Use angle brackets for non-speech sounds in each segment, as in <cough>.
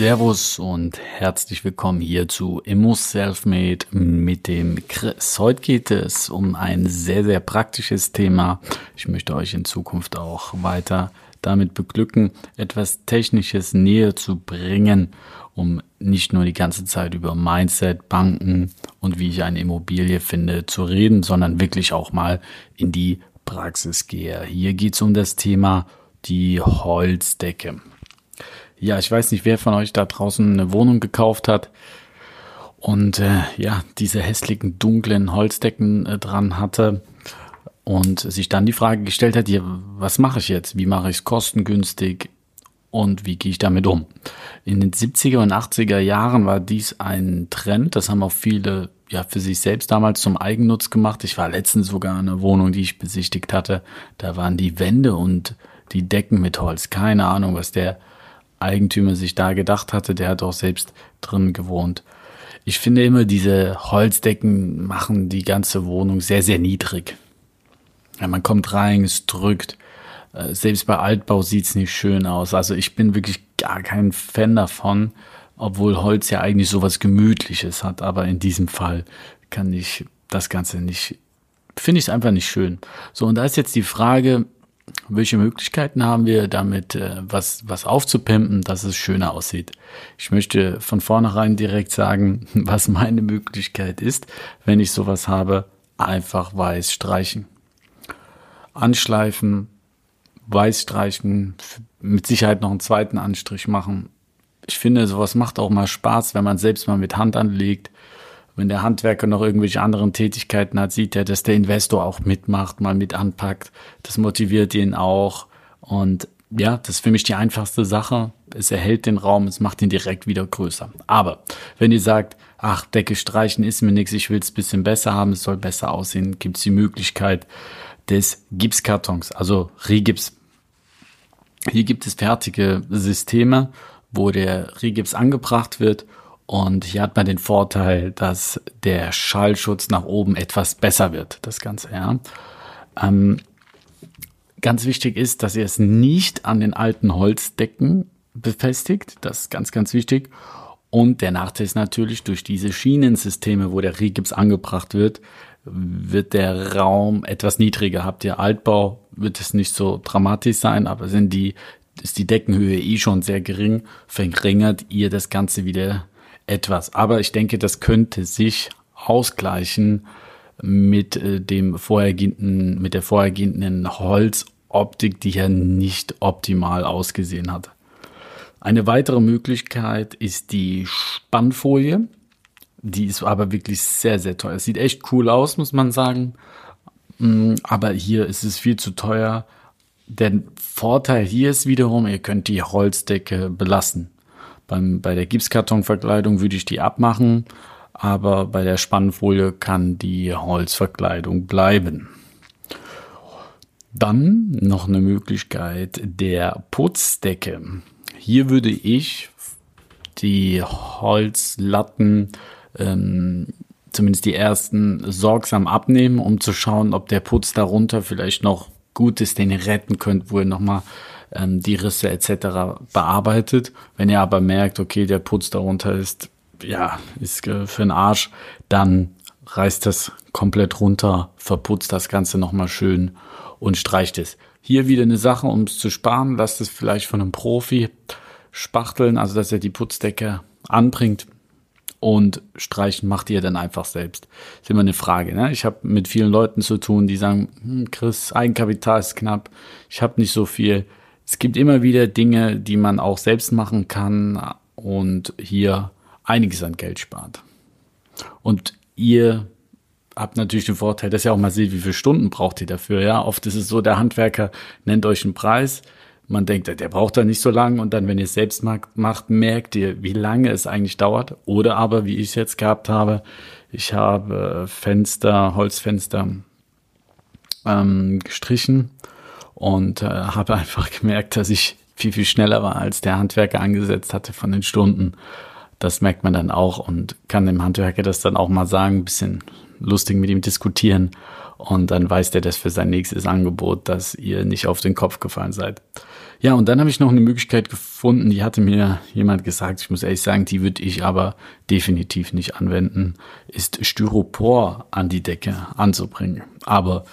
Servus und herzlich willkommen hier zu Immo Selfmade mit dem Chris. Heute geht es um ein sehr, sehr praktisches Thema. Ich möchte euch in Zukunft auch weiter damit beglücken, etwas Technisches näher zu bringen, um nicht nur die ganze Zeit über Mindset, Banken und wie ich eine Immobilie finde zu reden, sondern wirklich auch mal in die Praxis gehe. Hier geht es um das Thema die Holzdecke. Ja, ich weiß nicht, wer von euch da draußen eine Wohnung gekauft hat und äh, ja, diese hässlichen dunklen Holzdecken äh, dran hatte und sich dann die Frage gestellt hat, ja, was mache ich jetzt? Wie mache ich es kostengünstig und wie gehe ich damit um? In den 70er und 80er Jahren war dies ein Trend, das haben auch viele ja für sich selbst damals zum Eigennutz gemacht. Ich war letztens sogar in einer Wohnung, die ich besichtigt hatte, da waren die Wände und die Decken mit Holz. Keine Ahnung, was der Eigentümer sich da gedacht hatte, der hat auch selbst drin gewohnt. Ich finde immer, diese Holzdecken machen die ganze Wohnung sehr, sehr niedrig. Ja, man kommt rein, es drückt. Äh, selbst bei Altbau sieht's nicht schön aus. Also ich bin wirklich gar kein Fan davon, obwohl Holz ja eigentlich sowas Gemütliches hat. Aber in diesem Fall kann ich das Ganze nicht, finde ich es einfach nicht schön. So, und da ist jetzt die Frage, welche Möglichkeiten haben wir damit, äh, was, was aufzupimpen, dass es schöner aussieht? Ich möchte von vornherein direkt sagen, <laughs> was meine Möglichkeit ist, wenn ich sowas habe, einfach weiß streichen. Anschleifen, weiß streichen, mit Sicherheit noch einen zweiten Anstrich machen. Ich finde, sowas macht auch mal Spaß, wenn man selbst mal mit Hand anlegt wenn der Handwerker noch irgendwelche anderen Tätigkeiten hat, sieht er, dass der Investor auch mitmacht, mal mit anpackt. Das motiviert ihn auch. Und ja, das ist für mich die einfachste Sache. Es erhält den Raum, es macht ihn direkt wieder größer. Aber wenn ihr sagt, ach, Decke streichen ist mir nichts, ich will es bisschen besser haben, es soll besser aussehen, gibt es die Möglichkeit des Gipskartons, also Regips. Hier gibt es fertige Systeme, wo der Regips angebracht wird und hier hat man den Vorteil, dass der Schallschutz nach oben etwas besser wird, das Ganze, ja. Ähm, ganz wichtig ist, dass ihr es nicht an den alten Holzdecken befestigt. Das ist ganz, ganz wichtig. Und der Nachteil ist natürlich, durch diese Schienensysteme, wo der Rigips angebracht wird, wird der Raum etwas niedriger. Habt ihr Altbau, wird es nicht so dramatisch sein, aber sind die, ist die Deckenhöhe eh schon sehr gering, verringert ihr das Ganze wieder etwas. Aber ich denke, das könnte sich ausgleichen mit äh, dem vorhergehenden, mit der vorhergehenden Holzoptik, die ja nicht optimal ausgesehen hat. Eine weitere Möglichkeit ist die Spannfolie. Die ist aber wirklich sehr, sehr teuer. Es sieht echt cool aus, muss man sagen. Mm, aber hier ist es viel zu teuer. Der Vorteil hier ist wiederum, ihr könnt die Holzdecke belassen. Beim, bei der Gipskartonverkleidung würde ich die abmachen, aber bei der Spannfolie kann die Holzverkleidung bleiben. Dann noch eine Möglichkeit der Putzdecke. Hier würde ich die Holzlatten, ähm, zumindest die ersten, sorgsam abnehmen, um zu schauen, ob der Putz darunter vielleicht noch gut ist, den ihr retten könnt, wo ihr nochmal ähm, die Risse etc. bearbeitet. Wenn ihr aber merkt, okay, der Putz darunter ist, ja, ist für den Arsch, dann reißt das komplett runter, verputzt das Ganze nochmal schön und streicht es. Hier wieder eine Sache, um es zu sparen, lasst es vielleicht von einem Profi spachteln, also dass er die Putzdecke anbringt und streichen macht ihr dann einfach selbst. ist immer eine Frage. Ne? Ich habe mit vielen Leuten zu tun, die sagen, hm, Chris, Eigenkapital ist knapp, ich habe nicht so viel es gibt immer wieder Dinge, die man auch selbst machen kann und hier einiges an Geld spart. Und ihr habt natürlich den Vorteil, dass ihr auch mal seht, wie viele Stunden braucht ihr dafür. Ja, oft ist es so, der Handwerker nennt euch einen Preis. Man denkt, der braucht da nicht so lange und dann, wenn ihr es selbst macht, merkt ihr, wie lange es eigentlich dauert. Oder aber, wie ich es jetzt gehabt habe, ich habe Fenster, Holzfenster ähm, gestrichen und äh, habe einfach gemerkt, dass ich viel, viel schneller war, als der Handwerker angesetzt hatte von den Stunden. Das merkt man dann auch und kann dem Handwerker das dann auch mal sagen, ein bisschen lustig mit ihm diskutieren. Und dann weiß der das für sein nächstes Angebot, dass ihr nicht auf den Kopf gefallen seid. Ja, und dann habe ich noch eine Möglichkeit gefunden, die hatte mir jemand gesagt, ich muss ehrlich sagen, die würde ich aber definitiv nicht anwenden, ist Styropor an die Decke anzubringen. Aber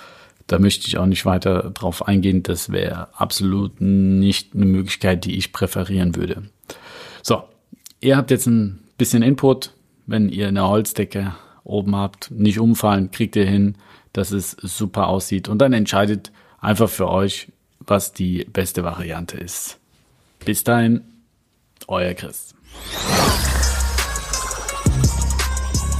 da möchte ich auch nicht weiter drauf eingehen. Das wäre absolut nicht eine Möglichkeit, die ich präferieren würde. So, ihr habt jetzt ein bisschen Input. Wenn ihr eine Holzdecke oben habt, nicht umfallen, kriegt ihr hin, dass es super aussieht. Und dann entscheidet einfach für euch, was die beste Variante ist. Bis dahin, euer Chris.